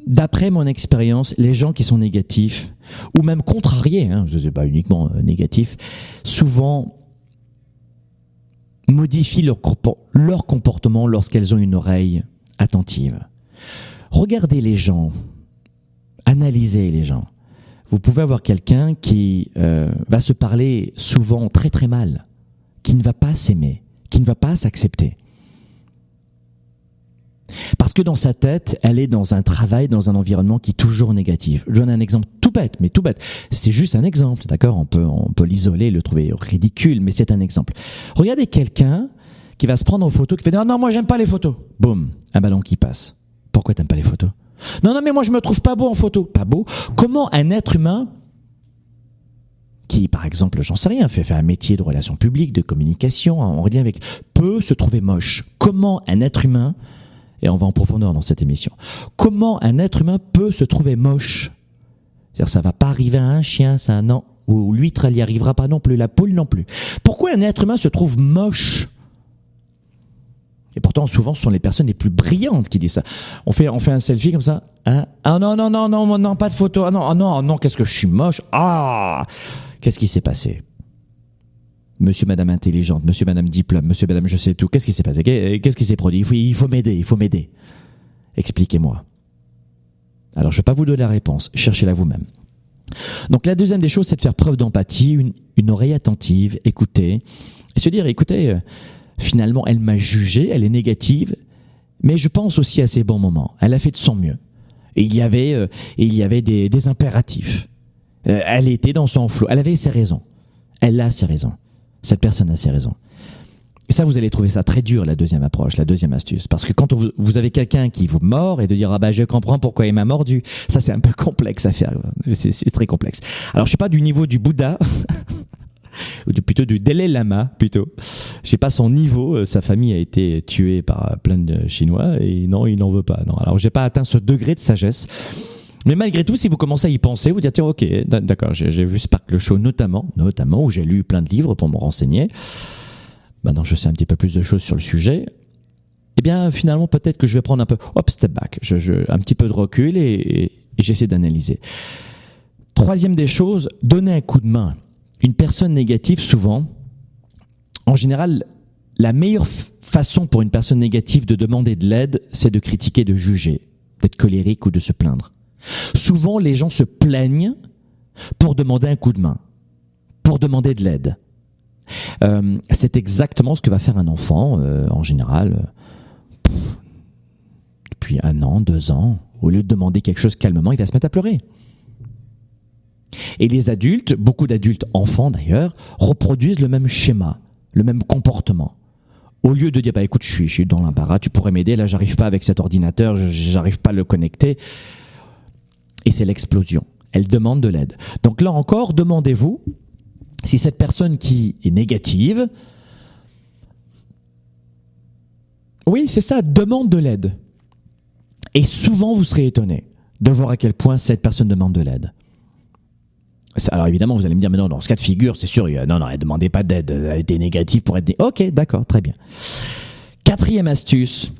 D'après mon expérience, les gens qui sont négatifs, ou même contrariés, hein, je sais pas uniquement euh, négatifs, souvent modifient leur, leur comportement lorsqu'elles ont une oreille attentive. Regardez les gens, analysez les gens. Vous pouvez avoir quelqu'un qui euh, va se parler souvent très très mal, qui ne va pas s'aimer, qui ne va pas s'accepter. Parce que dans sa tête, elle est dans un travail, dans un environnement qui est toujours négatif. Je donne un exemple tout bête, mais tout bête. C'est juste un exemple, d'accord? On peut, on peut l'isoler, le trouver ridicule, mais c'est un exemple. Regardez quelqu'un qui va se prendre en photo, qui fait non, non, moi j'aime pas les photos. Boum, un ballon qui passe. Pourquoi t'aimes pas les photos? Non, non, mais moi je me trouve pas beau en photo. Pas beau? Comment un être humain qui, par exemple, j'en sais rien, fait, fait un métier de relations publiques, de communication, en lien avec, peut se trouver moche? Comment un être humain et on va en profondeur dans cette émission. Comment un être humain peut se trouver moche? C'est-à-dire, ça va pas arriver à un chien, ça, non. Ou l'huître, elle y arrivera pas non plus, la poule non plus. Pourquoi un être humain se trouve moche? Et pourtant, souvent, ce sont les personnes les plus brillantes qui disent ça. On fait, on fait un selfie comme ça. Hein? Ah non, non, non, non, non, pas de photo. Ah non, ah non, non, qu'est-ce que je suis moche? Ah Qu'est-ce qui s'est passé? Monsieur, Madame intelligente, Monsieur, Madame diplôme, Monsieur, Madame je sais tout. Qu'est-ce qui s'est passé? Qu'est-ce qui s'est produit? Il faut m'aider, il faut m'aider. Expliquez-moi. Alors, je ne vais pas vous donner la réponse. Cherchez-la vous-même. Donc, la deuxième des choses, c'est de faire preuve d'empathie, une, oreille attentive, écouter, et se dire, écoutez, euh, finalement, elle m'a jugé, elle est négative, mais je pense aussi à ses bons moments. Elle a fait de son mieux. Il y avait, euh, il y avait des, impératifs. Euh, elle était dans son flot. Elle avait ses raisons. Elle a ses raisons. Cette personne a ses raisons. Et ça, vous allez trouver ça très dur, la deuxième approche, la deuxième astuce. Parce que quand vous, avez quelqu'un qui vous mord et de dire, ah bah, je comprends pourquoi il m'a mordu, ça, c'est un peu complexe à faire. C'est très complexe. Alors, je suis pas du niveau du Bouddha, ou plutôt du Dalai Lama, plutôt. Je sais pas son niveau. Euh, sa famille a été tuée par plein de Chinois et non, il n'en veut pas. Non. Alors, j'ai pas atteint ce degré de sagesse. Mais malgré tout, si vous commencez à y penser, vous dites tiens, ok, d'accord, j'ai vu Sparkle Show notamment, notamment où j'ai lu plein de livres pour me renseigner. Maintenant, je sais un petit peu plus de choses sur le sujet. Eh bien, finalement, peut-être que je vais prendre un peu, hop, step back, je, je, un petit peu de recul et, et j'essaie d'analyser. Troisième des choses, donner un coup de main. Une personne négative, souvent, en général, la meilleure façon pour une personne négative de demander de l'aide, c'est de critiquer, de juger, d'être colérique ou de se plaindre. Souvent, les gens se plaignent pour demander un coup de main, pour demander de l'aide. Euh, c'est exactement ce que va faire un enfant, euh, en général, depuis un an, deux ans. Au lieu de demander quelque chose calmement, il va se mettre à pleurer. Et les adultes, beaucoup d'adultes, enfants d'ailleurs, reproduisent le même schéma, le même comportement. Au lieu de dire, bah écoute, je suis, je suis dans l'embarras, tu pourrais m'aider, là j'arrive pas avec cet ordinateur, j'arrive pas à le connecter, et c'est l'explosion. Elle demande de l'aide. Donc là encore, demandez-vous si cette personne qui est négative, oui, c'est ça, demande de l'aide. Et souvent, vous serez étonné de voir à quel point cette personne demande de l'aide. Alors évidemment, vous allez me dire, mais non, dans ce cas de figure, c'est sûr, non, non, elle demandait pas d'aide, elle était négative pour être... Ok, d'accord, très bien. Quatrième astuce,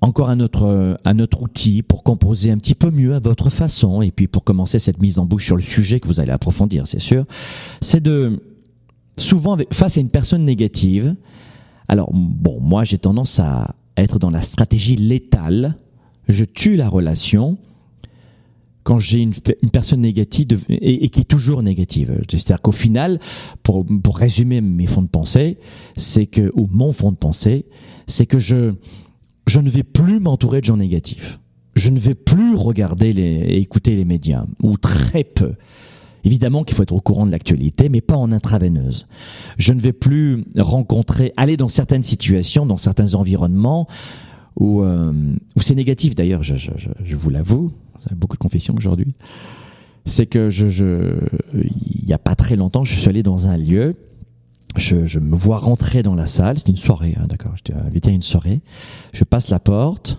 encore un autre, un autre outil pour composer un petit peu mieux à votre façon et puis pour commencer cette mise en bouche sur le sujet que vous allez approfondir, c'est sûr, c'est de souvent face à une personne négative. Alors bon, moi j'ai tendance à être dans la stratégie létale. Je tue la relation quand j'ai une, une, personne négative et, qui est toujours négative. C'est-à-dire qu'au final, pour, pour résumer mes fonds de pensée, c'est que ou mon fond de pensée, c'est que je je ne vais plus m'entourer de gens négatifs. Je ne vais plus regarder les, et écouter les médias, ou très peu. Évidemment qu'il faut être au courant de l'actualité, mais pas en intraveineuse. Je ne vais plus rencontrer, aller dans certaines situations, dans certains environnements où, euh, où c'est négatif d'ailleurs, je, je, je, vous l'avoue, beaucoup de confessions aujourd'hui, c'est que je, il n'y a pas très longtemps, je suis allé dans un lieu, je, me vois rentrer dans la salle, c'était une soirée, hein, d'accord, j'étais invité à une soirée, je passe la porte,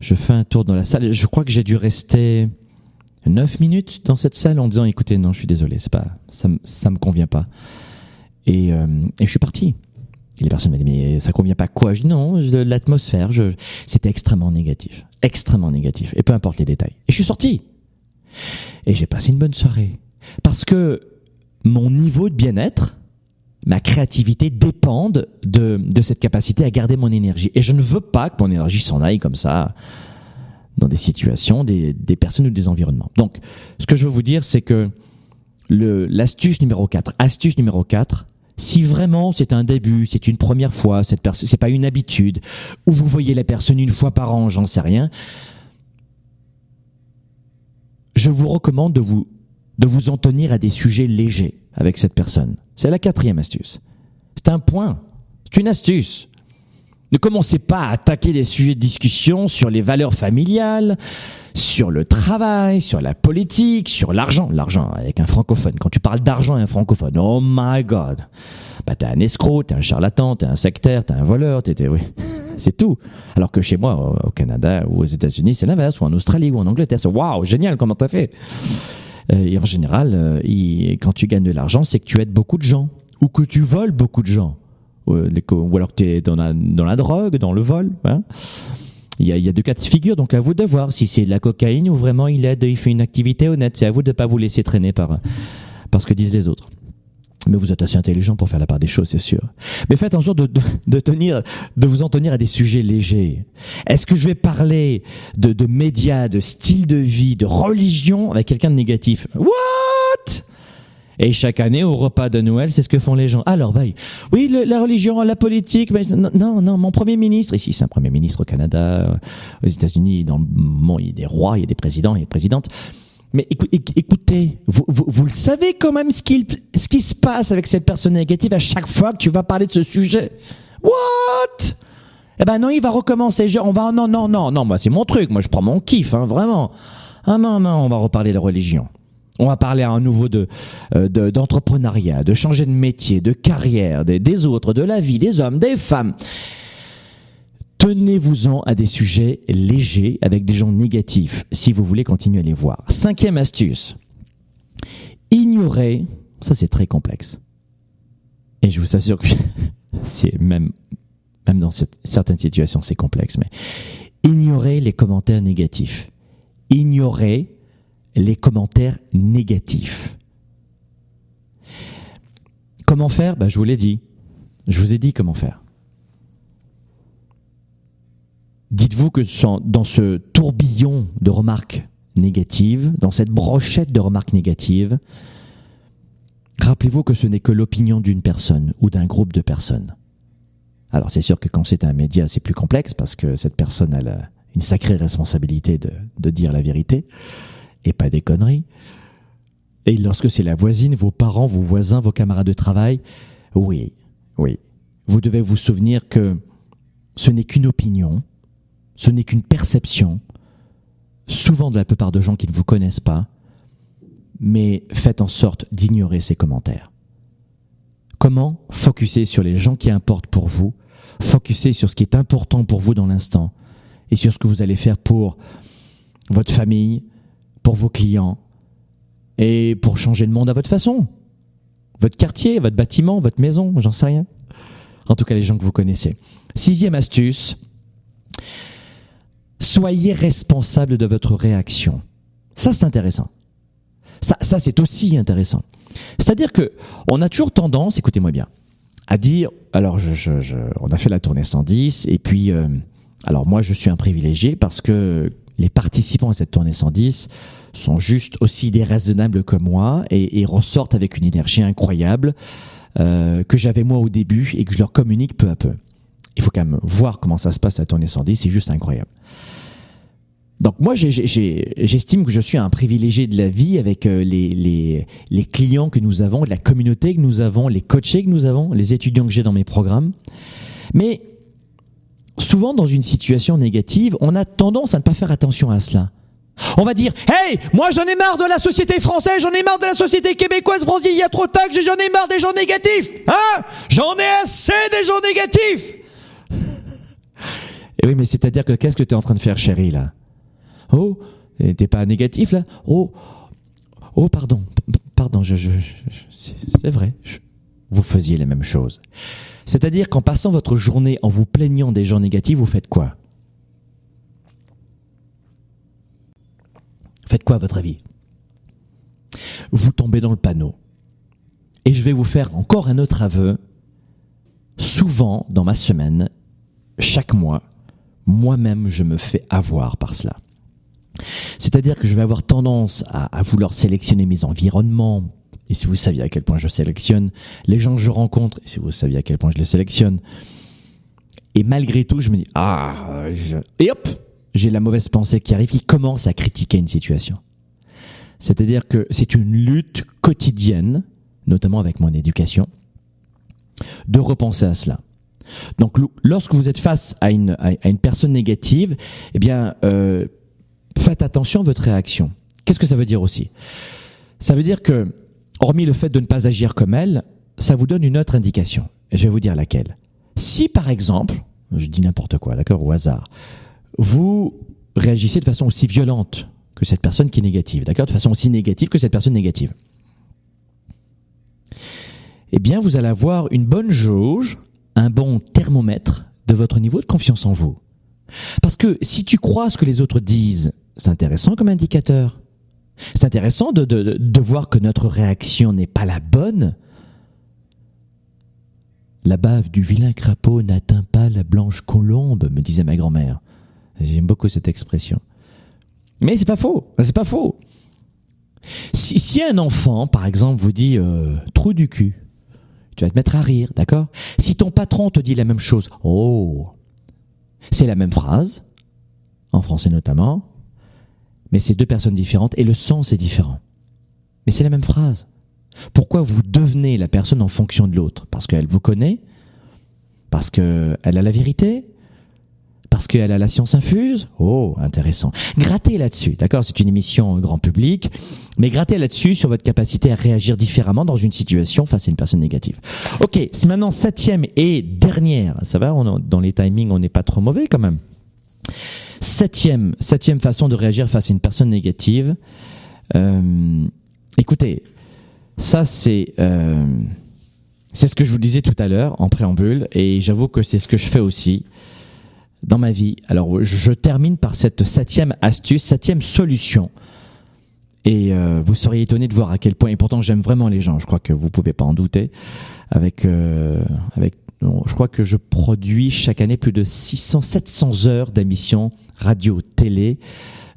je fais un tour dans la salle, je crois que j'ai dû rester 9 minutes dans cette salle en disant écoutez non je suis désolé c'est pas ça ça me convient pas. Et, euh, je suis parti. Les personnes m'ont dit mais ça convient pas quoi? Je dis non l'atmosphère c'était extrêmement négatif. Extrêmement négatif. Et peu importe les détails. Et je suis sorti. Et j'ai passé une bonne soirée. Parce que mon niveau de bien-être ma créativité dépendent de, de cette capacité à garder mon énergie et je ne veux pas que mon énergie s'en aille comme ça dans des situations, des, des personnes ou des environnements. Donc, ce que je veux vous dire, c'est que l'astuce numéro 4, astuce numéro 4, si vraiment c'est un début, c'est une première fois, cette personne, c'est pas une habitude, ou vous voyez la personne une fois par an, j'en sais rien, je vous recommande de vous, de vous en tenir à des sujets légers avec cette personne. C'est la quatrième astuce. C'est un point. C'est une astuce. Ne commencez pas à attaquer des sujets de discussion sur les valeurs familiales, sur le travail, sur la politique, sur l'argent. L'argent avec un francophone. Quand tu parles d'argent et un francophone, oh my god. Bah t'es un escroc, t'es un charlatan, t'es un sectaire, t'es un voleur, t'es, oui. C'est tout. Alors que chez moi, au Canada ou aux États-Unis, c'est l'inverse, ou en Australie ou en Angleterre, c'est waouh, génial, comment t'as fait? Euh, et en général, euh, quand tu gagnes de l'argent, c'est que tu aides beaucoup de gens ou que tu voles beaucoup de gens ou alors tu es dans la, dans la drogue, dans le vol. Hein. Il y, a, il y a deux cas de figure, donc à vous de voir si c'est de la cocaïne ou vraiment il aide, il fait une activité honnête. C'est à vous de ne pas vous laisser traîner par, par ce que disent les autres. Mais vous êtes assez intelligent pour faire la part des choses, c'est sûr. Mais faites en sorte de, de, de, tenir, de vous en tenir à des sujets légers. Est-ce que je vais parler de, de médias, de style de vie, de religion avec quelqu'un de négatif? What? Et chaque année, au repas de Noël, c'est ce que font les gens. Alors, bah, oui, la religion, la politique, mais non, non, mon premier ministre, ici, c'est un premier ministre au Canada, aux États-Unis, dans le monde, il y a des rois, il y a des présidents, il y a des présidentes. Mais écoutez, vous, vous, vous, le savez quand même ce qui, ce qui se passe avec cette personne négative à chaque fois que tu vas parler de ce sujet. What? Eh ben non, il va recommencer. On va, non, non, non, non, moi c'est mon truc. Moi je prends mon kiff, hein, vraiment. Ah non, non, on va reparler de religion. On va parler à nouveau de euh, d'entrepreneuriat, de, changer de métier, de carrière, des, des autres, de la vie, des hommes, des femmes. Tenez-vous-en à des sujets légers avec des gens négatifs si vous voulez continuer à les voir. Cinquième astuce. Ignorer, ça c'est très complexe. Et je vous assure que c'est même, même dans certaines situations c'est complexe, mais ignorer les commentaires négatifs. Ignorer les commentaires négatifs. Comment faire? Ben, Je vous l'ai dit. Je vous ai dit comment faire. Dites-vous que dans ce tourbillon de remarques négatives, dans cette brochette de remarques négatives, rappelez-vous que ce n'est que l'opinion d'une personne ou d'un groupe de personnes. Alors c'est sûr que quand c'est un média, c'est plus complexe parce que cette personne a une sacrée responsabilité de, de dire la vérité et pas des conneries. Et lorsque c'est la voisine, vos parents, vos voisins, vos camarades de travail, oui, oui, vous devez vous souvenir que ce n'est qu'une opinion, ce n'est qu'une perception, souvent de la plupart de gens qui ne vous connaissent pas, mais faites en sorte d'ignorer ces commentaires. Comment focuser sur les gens qui importent pour vous, focuser sur ce qui est important pour vous dans l'instant, et sur ce que vous allez faire pour votre famille, pour vos clients et pour changer le monde à votre façon? Votre quartier, votre bâtiment, votre maison, j'en sais rien. En tout cas, les gens que vous connaissez. Sixième astuce, soyez responsable de votre réaction. Ça, c'est intéressant. Ça, ça c'est aussi intéressant. C'est-à-dire que on a toujours tendance, écoutez-moi bien, à dire, alors je, je, je, on a fait la tournée 110 et puis, euh, alors moi je suis un privilégié parce que les participants à cette tournée 110 sont juste aussi déraisonnables que moi et, et ressortent avec une énergie incroyable euh, que j'avais moi au début et que je leur communique peu à peu. Il faut quand même voir comment ça se passe à tournée 110, c'est juste incroyable. Donc moi, j'estime que je suis un privilégié de la vie avec euh, les, clients que nous avons, la communauté que nous avons, les coachés que nous avons, les étudiants que j'ai dans mes programmes. Mais souvent dans une situation négative, on a tendance à ne pas faire attention à cela. On va dire, hey, moi j'en ai marre de la société française, j'en ai marre de la société québécoise, Français, il y a trop de taxes, j'en ai marre des gens négatifs. Hein J'en ai assez des gens négatifs. Et oui, mais c'est-à-dire que qu'est-ce que tu es en train de faire, chérie, là? Oh, t'es pas négatif, là Oh, oh, pardon, pardon, c'est vrai, vous faisiez la même chose. C'est-à-dire qu'en passant votre journée en vous plaignant des gens négatifs, vous faites quoi? Faites quoi à votre avis? Vous tombez dans le panneau. Et je vais vous faire encore un autre aveu. Souvent, dans ma semaine, chaque mois, moi-même, je me fais avoir par cela. C'est-à-dire que je vais avoir tendance à, vouloir sélectionner mes environnements, et si vous saviez à quel point je sélectionne les gens que je rencontre, et si vous saviez à quel point je les sélectionne, et malgré tout, je me dis, ah, et hop, j'ai la mauvaise pensée qui arrive, qui commence à critiquer une situation. C'est-à-dire que c'est une lutte quotidienne, notamment avec mon éducation, de repenser à cela. Donc, lorsque vous êtes face à une, à une personne négative, eh bien, euh, faites attention à votre réaction. Qu'est-ce que ça veut dire aussi? Ça veut dire que, hormis le fait de ne pas agir comme elle, ça vous donne une autre indication. Et je vais vous dire laquelle. Si, par exemple, je dis n'importe quoi, d'accord, au hasard, vous réagissez de façon aussi violente que cette personne qui est négative, d'accord De façon aussi négative que cette personne négative. Eh bien, vous allez avoir une bonne jauge, un bon thermomètre de votre niveau de confiance en vous. Parce que si tu crois ce que les autres disent, c'est intéressant comme indicateur. C'est intéressant de, voir que notre réaction n'est pas la bonne. La bave du vilain crapaud n'atteint pas la blanche colombe, me disait ma grand-mère. J'aime beaucoup cette expression. Mais c'est pas faux, c'est pas faux. Si, si, un enfant, par exemple, vous dit euh, trou du cul, tu vas te mettre à rire, d'accord? Si ton patron te dit la même chose, oh, c'est la même phrase, en français notamment, mais c'est deux personnes différentes et le sens est différent. Mais c'est la même phrase. Pourquoi vous devenez la personne en fonction de l'autre? Parce qu'elle vous connaît? Parce qu'elle a la vérité? Parce qu'elle a la science infuse? Oh, intéressant. Grattez là-dessus, d'accord? C'est une émission grand public, mais grattez là-dessus sur votre capacité à réagir différemment dans une situation face à une personne négative. Ok, c'est maintenant septième et dernière. Ça va, dans les timings, on n'est pas trop mauvais quand même. Septième, septième façon de réagir face à une personne négative. Euh, écoutez, ça c'est... Euh, c'est ce que je vous disais tout à l'heure en préambule, et j'avoue que c'est ce que je fais aussi dans ma vie. Alors je termine par cette septième astuce, septième solution. Et euh, vous seriez étonné de voir à quel point, et pourtant j'aime vraiment les gens, je crois que vous pouvez pas en douter, avec, euh, avec je crois que je produis chaque année plus de 600, 700 heures d'émissions radio, télé,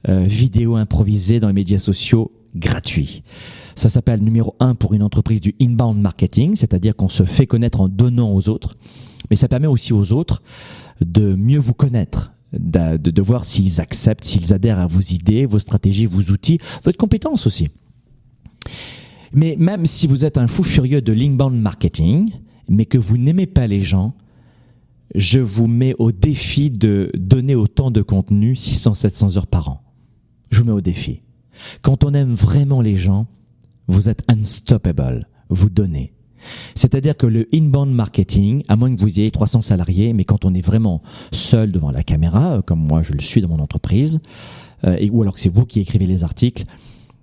euh, vidéo improvisées dans les médias sociaux gratuits. Ça s'appelle numéro un pour une entreprise du inbound marketing, c'est-à-dire qu'on se fait connaître en donnant aux autres, mais ça permet aussi aux autres de mieux vous connaître, de, de, voir s'ils acceptent, s'ils adhèrent à vos idées, vos stratégies, vos outils, votre compétence aussi. Mais même si vous êtes un fou furieux de l'inbound marketing, mais que vous n'aimez pas les gens, je vous mets au défi de donner autant de contenu, 600-700 heures par an. Je vous mets au défi. Quand on aime vraiment les gens, vous êtes unstoppable. Vous donnez. C'est-à-dire que le inbound marketing, à moins que vous ayez 300 salariés, mais quand on est vraiment seul devant la caméra, euh, comme moi je le suis dans mon entreprise, euh, ou alors que c'est vous qui écrivez les articles,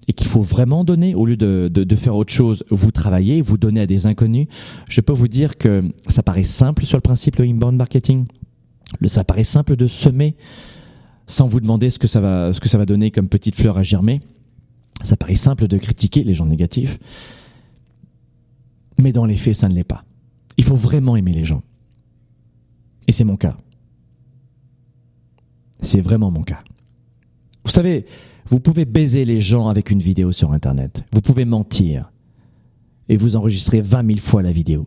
et qu'il faut vraiment donner, au lieu de, de, de, faire autre chose, vous travaillez, vous donnez à des inconnus, je peux vous dire que ça paraît simple sur le principe le inbound marketing. Ça paraît simple de semer sans vous demander ce que ça va, ce que ça va donner comme petite fleur à germer. Ça paraît simple de critiquer les gens négatifs. Mais dans les faits, ça ne l'est pas. Il faut vraiment aimer les gens. Et c'est mon cas. C'est vraiment mon cas. Vous savez, vous pouvez baiser les gens avec une vidéo sur Internet. Vous pouvez mentir. Et vous enregistrez 20 000 fois la vidéo.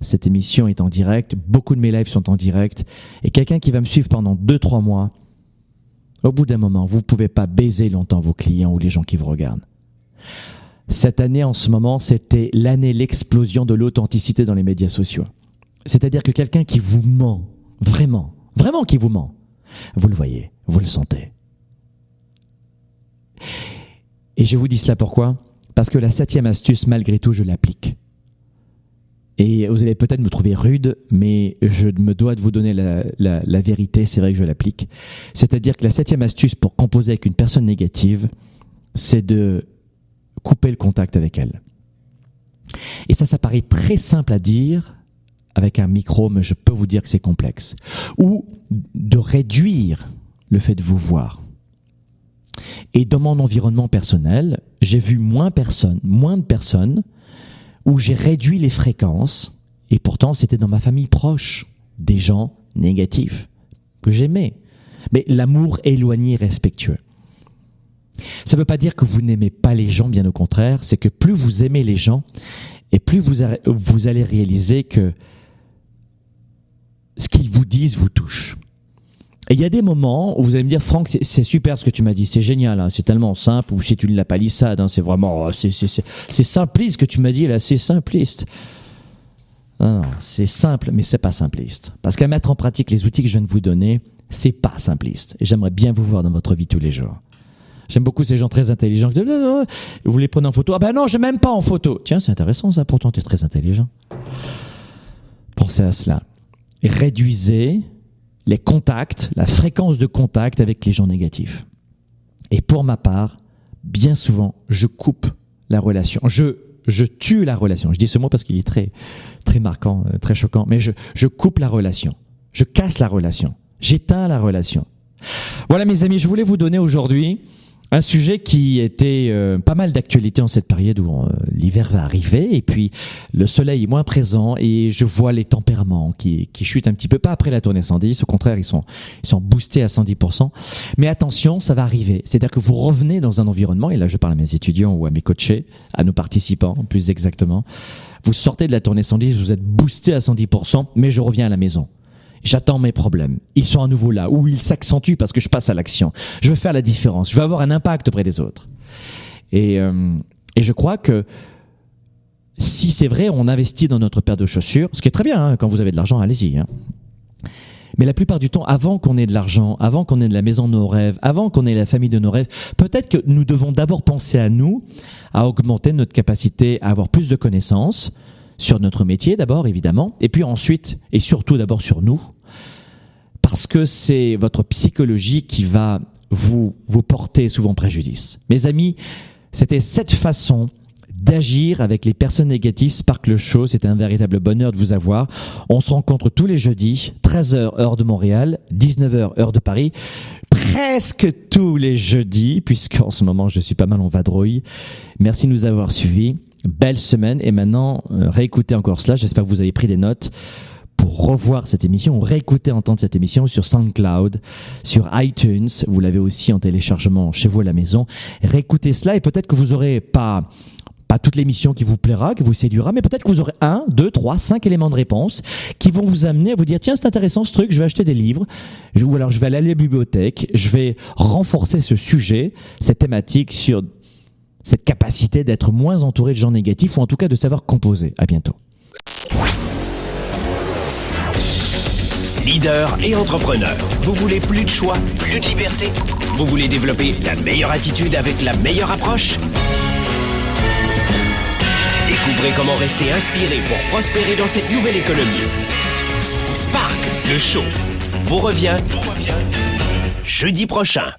Cette émission est en direct, beaucoup de mes lives sont en direct, et quelqu'un qui va me suivre pendant 2-3 mois, au bout d'un moment, vous ne pouvez pas baiser longtemps vos clients ou les gens qui vous regardent. Cette année, en ce moment, c'était l'année, l'explosion de l'authenticité dans les médias sociaux. C'est-à-dire que quelqu'un qui vous ment, vraiment, vraiment qui vous ment. Vous le voyez, vous le sentez. Et je vous dis cela pourquoi? Parce que la septième astuce, malgré tout, je l'applique. Et vous allez peut-être me trouver rude, mais je me dois de vous donner la, vérité, c'est vrai que je l'applique. C'est-à-dire que la septième astuce pour composer avec une personne négative, c'est de couper le contact avec elle. Et ça, ça paraît très simple à dire avec un micro, mais je peux vous dire que c'est complexe. Ou de réduire le fait de vous voir. Et dans mon environnement personnel, j'ai vu moins, personnes, moins de personnes où j'ai réduit les fréquences, et pourtant c'était dans ma famille proche, des gens négatifs, que j'aimais. Mais l'amour éloigné, respectueux. Ça ne veut pas dire que vous n'aimez pas les gens, bien au contraire, c'est que plus vous aimez les gens, et plus vous allez réaliser que ce qu'ils vous disent vous touche. Et il y a des moments où vous allez me dire, Franck, c'est super ce que tu m'as dit, c'est génial, hein, c'est tellement simple, ou c'est une palissade, hein, c'est vraiment, oh, c'est simpliste ce que tu m'as dit là, c'est simpliste. Non, c'est simple, mais c'est pas simpliste. Parce qu'à mettre en pratique les outils que je viens de vous donner, c'est pas simpliste. Et j'aimerais bien vous voir dans votre vie tous les jours. J'aime beaucoup ces gens très intelligents. Vous les prenez en photo Ah ben non, je même pas en photo. Tiens, c'est intéressant ça, pourtant tu es très intelligent. Pensez à cela. Réduisez les contacts, la fréquence de contact avec les gens négatifs. Et pour ma part, bien souvent, je coupe la relation. Je, je tue la relation. Je dis ce mot parce qu'il est très, très marquant, euh, très choquant, mais je, je coupe la relation. Je casse la relation. J'éteins la relation. Voilà mes amis, je voulais vous donner aujourd'hui un sujet qui était euh, pas mal d'actualité en cette période où euh, l'hiver va arriver et puis le soleil est moins présent et je vois les tempéraments qui, qui chutent un petit peu, pas après la tournée 110, au contraire ils sont, ils sont boostés à 110%. Mais attention, ça va arriver. C'est-à-dire que vous revenez dans un environnement, et là je parle à mes étudiants ou à mes coachés, à nos participants plus exactement, vous sortez de la tournée 110, vous êtes boosté à 110%, mais je reviens à la maison. J'attends mes problèmes. Ils sont à nouveau là, ou ils s'accentuent parce que je passe à l'action. Je veux faire la différence. Je veux avoir un impact auprès des autres. Et, euh, et je crois que si c'est vrai, on investit dans notre paire de chaussures, ce qui est très bien, hein, quand vous avez de l'argent, allez-y. Hein. Mais la plupart du temps, avant qu'on ait de l'argent, avant qu'on ait de la maison de nos rêves, avant qu'on ait la famille de nos rêves, peut-être que nous devons d'abord penser à nous, à augmenter notre capacité à avoir plus de connaissances, sur notre métier d'abord, évidemment, et puis ensuite, et surtout d'abord sur nous, parce que c'est votre psychologie qui va vous, vous porter souvent préjudice. Mes amis, c'était cette façon d'agir avec les personnes négatives. Sparkle Show, c'était un véritable bonheur de vous avoir. On se rencontre tous les jeudis, 13h heure de Montréal, 19h heure de Paris, presque tous les jeudis, puisqu'en ce moment je suis pas mal en vadrouille. Merci de nous avoir suivis belle semaine. Et maintenant, euh, réécoutez encore cela. J'espère que vous avez pris des notes pour revoir cette émission ou réécouter, entendre cette émission sur SoundCloud, sur iTunes. Vous l'avez aussi en téléchargement chez vous à la maison. Réécoutez cela et peut-être que vous aurez pas pas toute l'émission qui vous plaira, qui vous séduira, mais peut-être que vous aurez un, deux, trois, cinq éléments de réponse qui vont vous amener à vous dire tiens c'est intéressant ce truc, je vais acheter des livres, ou alors je vais aller à la bibliothèque, je vais renforcer ce sujet, cette thématique sur cette capacité d'être moins entouré de gens négatifs ou en tout cas de savoir composer. À bientôt. Leader et entrepreneur, vous voulez plus de choix, plus de liberté? Vous voulez développer la meilleure attitude avec la meilleure approche? Découvrez comment rester inspiré pour prospérer dans cette nouvelle économie. Spark, le show, vous vous revient jeudi prochain.